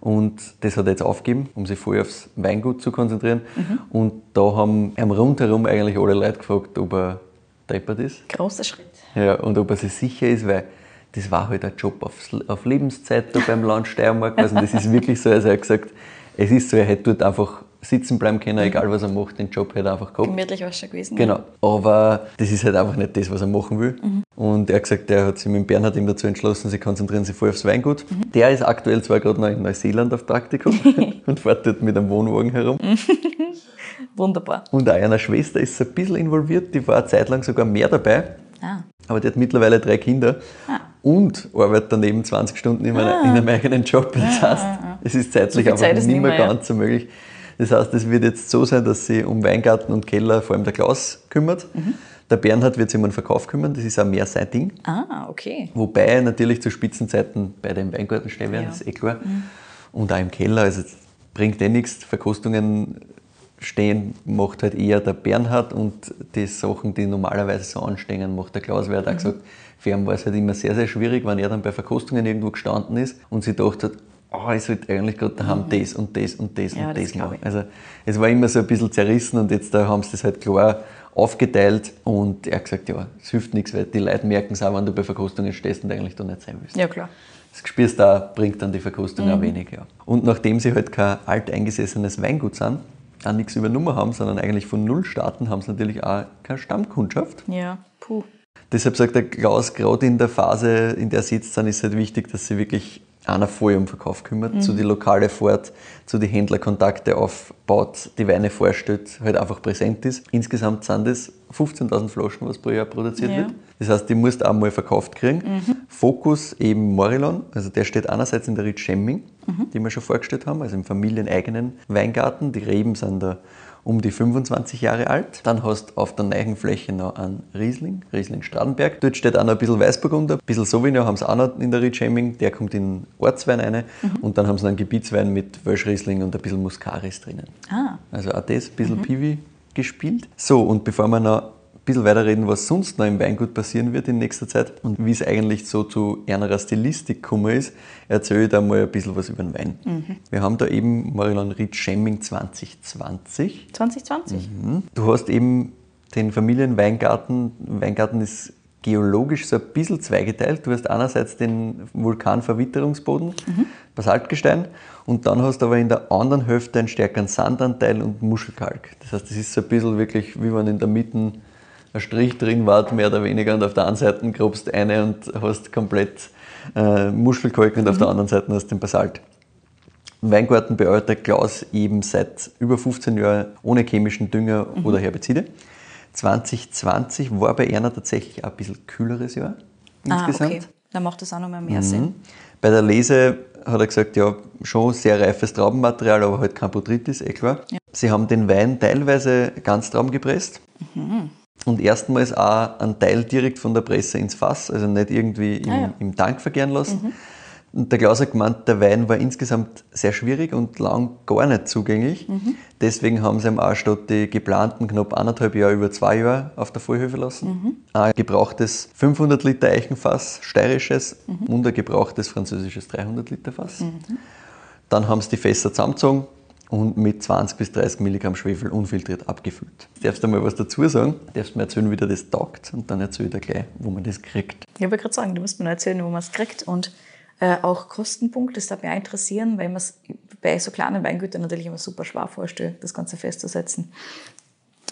Und das hat er jetzt aufgegeben, um sich voll aufs Weingut zu konzentrieren. Und da haben ihm rundherum eigentlich alle Leute gefragt, ob er deppert ist. Großer Schritt. Ja, und ob er sich sicher ist, weil das war halt ein Job auf, auf Lebenszeit da beim Land Steiermark. Also das ist wirklich so, also er hat gesagt, es ist so, er hätte dort einfach sitzen bleiben können, egal was er macht, den Job hätte er einfach gehabt. Gemütlich war es schon gewesen. Genau, aber das ist halt einfach nicht das, was er machen will. Und er hat gesagt, er hat sich mit Bernhard eben dazu entschlossen, sie konzentrieren sich voll aufs Weingut. Der ist aktuell zwar gerade noch in Neuseeland auf Praktikum und fährt dort mit einem Wohnwagen herum. Wunderbar. Und auch einer Schwester ist ein bisschen involviert, die war eine Zeit lang sogar mehr dabei. Ah. Aber die hat mittlerweile drei Kinder und arbeitet daneben 20 Stunden in, meiner, in einem eigenen Job. Das heißt, es ist zeitlich viel einfach Zeit nicht mehr mehr, ja. ganz so möglich. Das heißt, es wird jetzt so sein, dass sie um Weingarten und Keller vor allem der Klaus kümmert. Mhm. Der Bernhard wird sich um den Verkauf kümmern, das ist auch mehr sein Ding. Ah, okay. Wobei natürlich zu Spitzenzeiten bei dem Weingarten stehen werden, Ja. das ist eh klar. Und auch im Keller, also bringt eh nichts. Verkostungen stehen macht halt eher der Bernhard und die Sachen, die normalerweise so anstehen, macht der Klaus. Weil er hat auch gesagt, für ihn war es halt immer sehr, sehr schwierig, wenn er dann bei Verkostungen irgendwo gestanden ist und sie dachte oh, ich sollte eigentlich gerade daheim das und das und das Ja, und das das machen. Also es war immer so ein bisschen zerrissen und jetzt da haben sie das halt klar aufgeteilt und er hat gesagt, ja, es hilft nichts, weil die Leute merken es auch, wenn du bei Verkostungen stehst und eigentlich da nicht sein willst. Ja, klar. das Gespür da bringt dann die Verkostung mhm. auch wenig. Ja. Und nachdem sie halt kein alteingesessenes Weingut sind, auch nichts übernommen haben, sondern eigentlich von Null starten, haben sie natürlich auch keine Stammkundschaft. Ja, puh. Deshalb sagt der Klaus, gerade in der Phase, in der sie jetzt sind, ist es halt wichtig, dass sie wirklich einer voll um Verkauf kümmert, mhm. zu die Lokale fährt, zu die Händlerkontakte aufbaut, die Weine vorstellt, halt einfach präsent ist. Insgesamt sind das 15.000 Flaschen, was pro Jahr produziert ja. wird. Das heißt, die musst auch mal verkauft kriegen. Mhm. Fokus eben Morilon, also der steht einerseits in der Ritz Schemming, mhm. die wir schon vorgestellt haben, also im familieneigenen Weingarten. Die Reben sind da um die 25 Jahre alt. Dann hast du auf der neuen Fläche noch einen Riesling, Riesling Stradenberg. Dort steht auch noch ein bisschen Weißburgunder, ein bisschen Sauvignon haben sie auch noch in der Ritschemming, der kommt in Ortswein rein. Mhm. Und dann haben sie noch einen Gebietswein mit Welschriesling und ein bisschen Muscaris drinnen. Ah. Also auch das, ein bisschen mhm. Piwi gespielt. So, und bevor wir noch bisschen weiter reden, was sonst noch im Weingut passieren wird in nächster Zeit und wie es eigentlich so zu einer Stilistik gekommen ist, erzähle ich da mal ein bisschen was über den Wein. Mhm. Wir haben da eben Marilon Ried Schemming 2020. 2020? Mhm. Du hast eben den Familienweingarten. Weingarten ist geologisch so ein bisschen zweigeteilt. Du hast einerseits den Vulkanverwitterungsboden, mhm. Basaltgestein, und dann hast du aber in der anderen Hälfte einen stärkeren Sandanteil und Muschelkalk. Das heißt, das ist so ein bisschen wirklich, wie wenn in der Mitte ein Strich drin war, mehr oder weniger, und auf der einen Seite grobst eine und hast komplett äh, Muschelkalk und mhm. auf der anderen Seite hast du den Basalt. Weingarten beäugt Klaus eben seit über 15 Jahren ohne chemischen Dünger mhm. oder Herbizide. 2020 war bei einer tatsächlich ein bisschen kühleres Jahr insgesamt. Ah, okay. Dann macht das auch noch mehr, mhm. Sinn. Bei der Lese hat er gesagt, ja, schon sehr reifes Traubenmaterial, aber halt kein Botrytis, eh klar. Ja. Sie haben den Wein teilweise ganz Traum gepresst. Mhm und erstmals auch einen Teil direkt von der Presse ins Fass, also nicht irgendwie im, ah, ja. im Tank vergären lassen. Mhm. Und der Klaus hat gemeint, der Wein war insgesamt sehr schwierig und lang gar nicht zugänglich. Mhm. Deswegen haben sie ihm auch statt die geplanten knapp anderthalb Jahre über zwei Jahre auf der Vollhöfe lassen. Mhm. Ein gebrauchtes 500 Liter Eichenfass, steirisches, mhm. und ein gebrauchtes französisches 300 Liter Fass. Mhm. Dann haben sie die Fässer zusammengezogen, und mit 20 bis 30 Milligramm Schwefel unfiltriert abgefüllt. Darfst du mal was dazu sagen? Darfst du mir erzählen, wie dir das taugt und dann erzähl dir gleich, wo man das kriegt. Ich wollte gerade sagen, du musst mir erzählen, wo man es kriegt und äh, auch Kostenpunkt, das darf mich interessieren, weil man es bei so kleinen Weingütern natürlich immer super schwer vorstellt, das Ganze festzusetzen.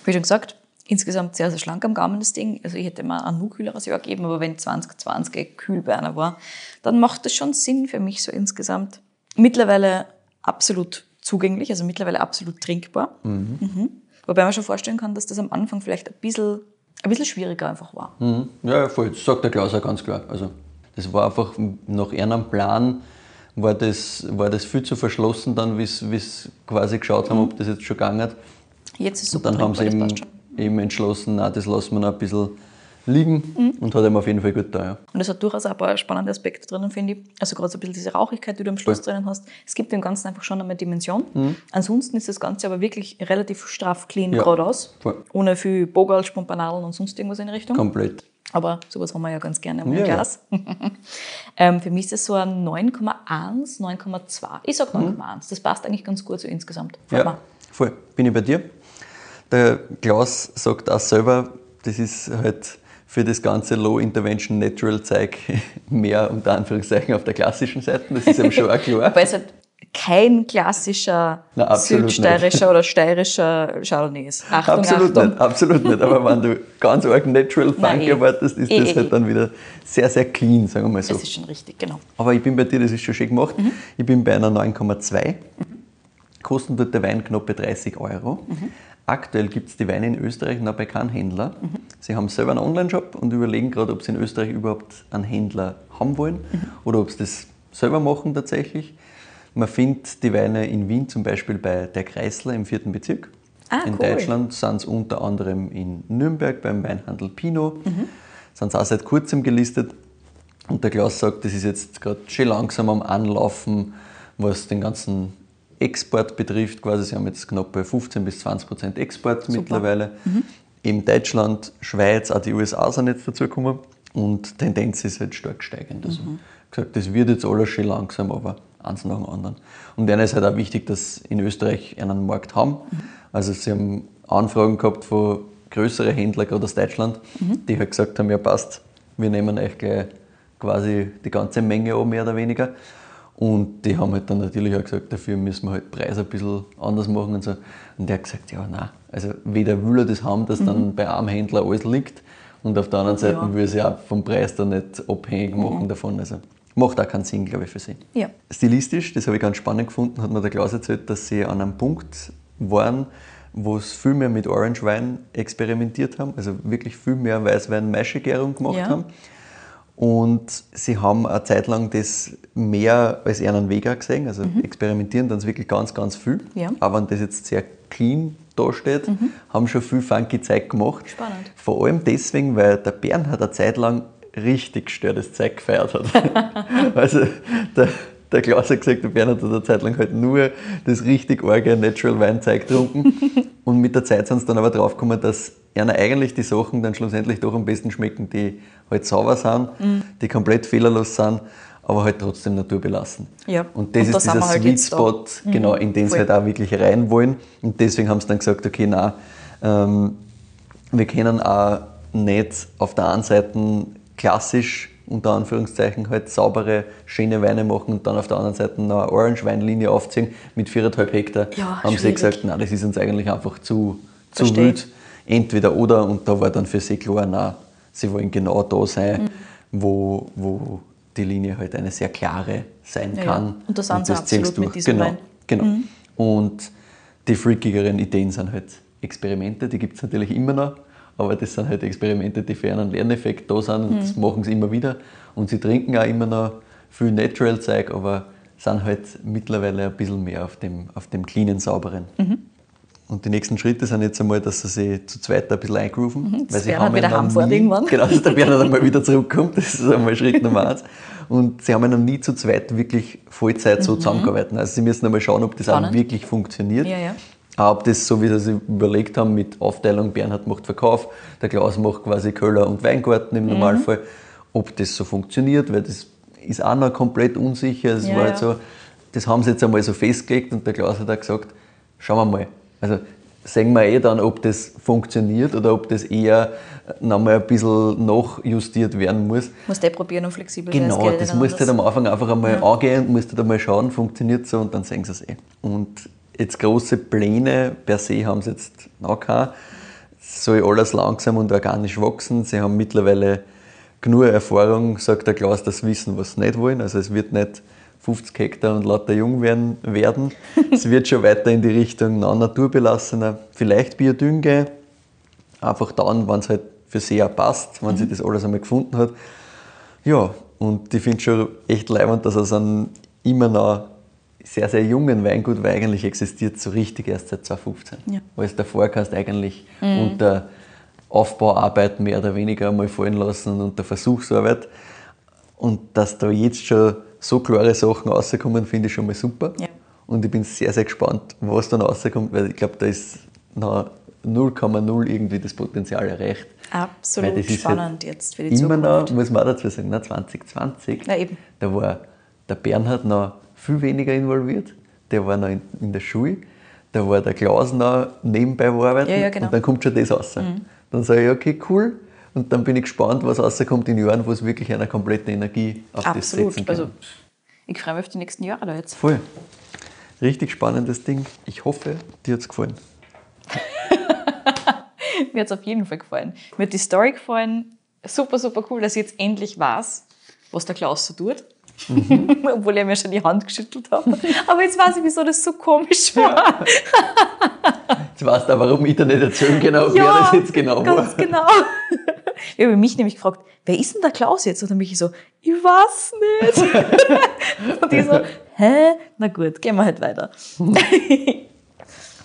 Wie schon gesagt, insgesamt sehr, sehr schlank am Gaumen das Ding. Also ich hätte mal ein noch kühleres Jahr gegeben, aber wenn 2020 kühl war, dann macht das schon Sinn für mich so insgesamt. Mittlerweile absolut zugänglich, also mittlerweile absolut trinkbar. Mhm. Mhm. Wobei man schon vorstellen kann, dass das am Anfang vielleicht ein bisschen, ein bisschen schwieriger einfach war. Mhm. Ja, voll. Das sagt der Klaus auch ganz klar. Also, das war einfach nach einem Plan, war das, war das viel zu verschlossen, dann, wie sie quasi geschaut haben, mhm. ob das jetzt schon gegangen hat. Jetzt ist es super. Und dann haben sie eben, eben entschlossen, nein, das lassen wir noch ein bisschen liegen mhm. und hat ihm auf jeden Fall gut da. Ja. Und es hat durchaus auch ein paar spannende Aspekte drinnen, finde ich. Also gerade so ein bisschen diese Rauchigkeit, die du am Schluss Voll. drinnen hast. Es gibt dem Ganzen einfach schon eine Dimension. Mhm. Ansonsten ist das Ganze aber wirklich relativ straff clean ja. geradeaus. Voll. Ohne viel Bogal, Spompanalen und sonst irgendwas in die Richtung. Komplett. Aber sowas haben wir ja ganz gerne im ja, Glas. Ja. ähm, für mich ist das so ein 9,1, 9,2. Ich sage 9,1. Mhm. Das passt eigentlich ganz gut so insgesamt. ja, voll. Bin ich bei dir. Der Klaus sagt auch selber, das ist halt für das ganze Low-Intervention Natural Zeug mehr unter Anführungszeichen auf der klassischen Seite. Das ist eben schon auch klar. Weil es halt kein klassischer Na, südsteirischer oder steirischer Chardonnay ist. Achtung, absolut Achtung. nicht, absolut nicht. Aber wenn du ganz arg Natural Funk Nein, eh. erwartest, ist eh, das eh, halt dann wieder sehr, sehr clean, sagen wir mal so. Das ist schon richtig, genau. Aber ich bin bei dir, das ist schon schön gemacht. Mhm. Ich bin bei einer 9,2. Mhm. Kosten tut der Wein knapp bei 30 Euro. Mhm. Aktuell gibt es die Weine in Österreich noch bei keinem Händler. Mhm. Sie haben selber einen Online-Shop und überlegen gerade, ob sie in Österreich überhaupt einen Händler haben wollen mhm. oder ob sie das selber machen tatsächlich. Man findet die Weine in Wien zum Beispiel bei der Kreisler im vierten Bezirk. Ah, in cool. Deutschland sind es unter anderem in Nürnberg beim Weinhandel Pino. Mhm. Sind sie auch seit kurzem gelistet. Und der Klaus sagt, das ist jetzt gerade schön langsam am Anlaufen, was den ganzen Export betrifft, quasi, sie haben jetzt knapp bei 15 bis 20 Prozent Export Super. mittlerweile. Mhm. Eben Deutschland, Schweiz, auch die USA sind jetzt dazugekommen und die Tendenz ist halt stark steigend. Also mhm. gesagt, das wird jetzt alles schön langsam, aber eins nach dem anderen. Und denen ist halt auch wichtig, dass in Österreich einen Markt haben. Mhm. Also sie haben Anfragen gehabt von größeren Händlern, gerade aus Deutschland, mhm. die halt gesagt haben, ja passt, wir nehmen euch gleich quasi die ganze Menge an, mehr oder weniger. Und die haben halt dann natürlich auch gesagt, dafür müssen wir halt Preis ein bisschen anders machen und so. Und der hat gesagt, ja, nein, also weder will er das haben, dass mhm. dann bei einem Händler alles liegt und auf der anderen Seite ja. will er sich auch vom Preis dann nicht abhängig mhm. machen mhm. davon. Also macht auch keinen Sinn, glaube ich, für sie. Ja. Stilistisch, das habe ich ganz spannend gefunden, hat mir der Klaus erzählt, dass sie an einem Punkt waren, wo es viel mehr mit Orange Wein experimentiert haben, also wirklich viel mehr Weißwein-Maischegärung gemacht ja. haben und sie haben eine Zeit lang das mehr als einen Weg gesehen, also mhm. experimentieren dann wirklich ganz, ganz viel. Ja. Aber wenn das jetzt sehr clean dasteht, mhm. haben schon viel funky Zeug gemacht. Spannend. Vor allem deswegen, weil der Bernhard eine Zeit lang richtig gestörtes Zeug gefeiert hat. also der, der Klaus hat gesagt, der Bernhard hat eine Zeit lang halt nur das richtig arge Natural Weinzeug getrunken. Und mit der Zeit sind sie dann aber draufgekommen, dass einer eigentlich die Sachen dann schlussendlich doch am besten schmecken, die halt sauber sind, mhm. die komplett fehlerlos sind, aber halt trotzdem naturbelassen. Ja. Und das und ist dieser halt Sweet Spot, da. genau, in den sie halt auch wirklich rein wollen. Und deswegen haben sie dann gesagt, okay, na, ähm, wir können auch nicht auf der einen Seite klassisch unter Anführungszeichen halt saubere, schöne Weine machen und dann auf der anderen Seite eine Orange-Weinlinie aufziehen mit 4,5 Hektar. Ja, haben sie gesagt, nein, das ist uns eigentlich einfach zu, zu wild. Entweder oder und da war dann für sie klar, nein, sie wollen genau da sein, mhm. wo, wo die Linie halt eine sehr klare sein ja, kann. Ja. Und das sind sie absolut durch. mit diesem genau, Wein. Genau. Mhm. Und die freakigeren Ideen sind halt Experimente, die gibt es natürlich immer noch, aber das sind halt Experimente, die für einen Lerneffekt da sind und mhm. das machen sie immer wieder. Und sie trinken auch immer noch viel Natural-Zeug, aber sind halt mittlerweile ein bisschen mehr auf dem, auf dem cleanen, sauberen. Mhm. Und die nächsten Schritte sind jetzt einmal, dass sie sich zu zweit ein bisschen eingrooven. Mhm, weil sie haben wieder heimfahren irgendwann. Genau, dass der Bernhard einmal wieder zurückkommt. Das ist einmal Schritt Nummer eins. Und sie haben noch nie zu zweit wirklich Vollzeit so mhm. zusammengearbeitet. Also sie müssen einmal schauen, ob das Spannend. auch wirklich funktioniert. Ja, ja. Auch ob das, so wie sie sich überlegt haben, mit Aufteilung, Bernhard macht Verkauf, der Klaus macht quasi Köller und Weingarten im mhm. Normalfall, ob das so funktioniert, weil das ist auch noch komplett unsicher. Es ja, war halt so, das haben sie jetzt einmal so festgelegt und der Klaus hat auch gesagt, schauen wir mal, also sehen wir eh dann, ob das funktioniert oder ob das eher noch mal ein bisschen nachjustiert werden muss. Musst du probieren und flexibel sein. Genau, das musst du halt am Anfang einfach einmal ja. angehen, musst du halt einmal schauen, funktioniert so und dann sehen sie es eh. Und jetzt große Pläne per se haben sie jetzt noch keine. Es soll alles langsam und organisch wachsen. Sie haben mittlerweile genug Erfahrung, sagt der Klaus, das wissen, was sie nicht wollen. Also es wird nicht 50 Hektar und lauter jung werden. werden. es wird schon weiter in die Richtung naturbelassener, vielleicht Biodünge, einfach dann, wenn es halt für sie auch passt, wenn mhm. sie das alles einmal gefunden hat. Ja, und ich finde schon echt leibend, dass es einen immer noch sehr, sehr jungen Weingut, weil eigentlich existiert so richtig erst seit 2015. Ja. Alles davor kannst eigentlich mhm. unter Aufbauarbeit mehr oder weniger einmal fallen lassen und unter Versuchsarbeit. Und dass da jetzt schon so klare Sachen rauskommen, finde ich schon mal super. Ja. Und ich bin sehr, sehr gespannt, was dann rauskommt, weil ich glaube, da ist noch 0,0 irgendwie das Potenzial erreicht. Absolut spannend halt jetzt für die immer Zukunft. noch, muss man auch dazu sagen, 2020, Na eben. da war der Bernhard noch viel weniger involviert, der war noch in, in der Schule, da war der Klaus noch nebenbei arbeiten ja, ja, genau. und dann kommt schon das raus. Mhm. Dann sage ich, okay, cool, und dann bin ich gespannt, was rauskommt in Jahren, wo es wirklich eine komplette Energie auf Absolut. das setzen kann. Also, ich freue mich auf die nächsten Jahre da jetzt. Voll. Richtig spannendes Ding. Ich hoffe, dir hat es gefallen. Mir hat es auf jeden Fall gefallen. Mir hat die Story gefallen. Super, super cool, dass ich jetzt endlich weiß, was der Klaus so tut. Mhm. Obwohl er mir schon die Hand geschüttelt hat. Aber jetzt weiß ich, wieso das so komisch war. Jetzt weißt du warum ich dir nicht erzählen genau, ja, wer das jetzt genau ganz war. Ganz genau. Ich habe mich nämlich gefragt, wer ist denn der Klaus jetzt? Und dann bin ich so, ich weiß nicht. Und ich so, hä? Na gut, gehen wir halt weiter.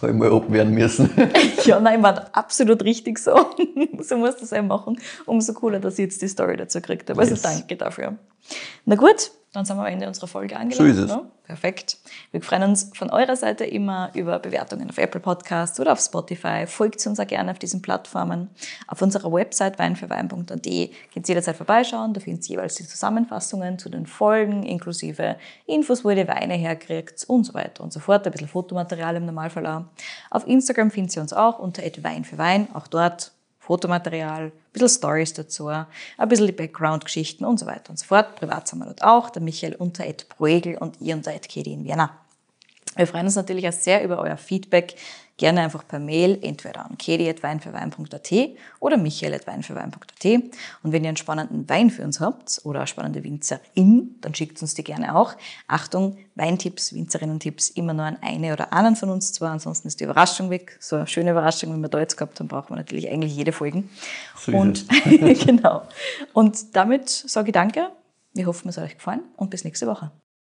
Habe ich mal abwehren müssen. ja, nein, war absolut richtig so. so muss das eben machen. Umso cooler, dass ich jetzt die Story dazu gekriegt habe. Also yes. danke dafür. Na gut, dann sind wir am Ende unserer Folge angelangt. So ist es. Ne? Perfekt. Wir freuen uns von eurer Seite immer über Bewertungen auf Apple Podcasts oder auf Spotify. Folgt uns auch gerne auf diesen Plattformen. Auf unserer Website weinfürwein.at könnt ihr jederzeit vorbeischauen. Da findet ihr jeweils die Zusammenfassungen zu den Folgen, inklusive Infos, wo ihr die Weine herkriegt und so weiter und so fort. Ein bisschen Fotomaterial im Normalfall auch. Auf Instagram findet ihr uns auch unter Wein für Wein. Auch dort Fotomaterial, ein bisschen Stories dazu, ein bisschen die Background-Geschichten und so weiter und so fort. Privat sind wir dort auch, der Michael unter Ed Proegel und ihr unter Ed Kedi in Vienna. Wir freuen uns natürlich auch sehr über euer Feedback. Gerne einfach per Mail, entweder an kedi.weinfürwein.at oder michael.weinfürwein.at. Und wenn ihr einen spannenden Wein für uns habt oder eine spannende Winzerin, dann schickt uns die gerne auch. Achtung, Weintipps, Winzerinnen-Tipps immer nur an eine oder einen von uns zwar, ansonsten ist die Überraschung weg. So eine schöne Überraschung, wie wir da jetzt gehabt haben, braucht man natürlich eigentlich jede Folge. So und, genau. Und damit sage ich danke. Wir hoffen, es hat euch gefallen und bis nächste Woche.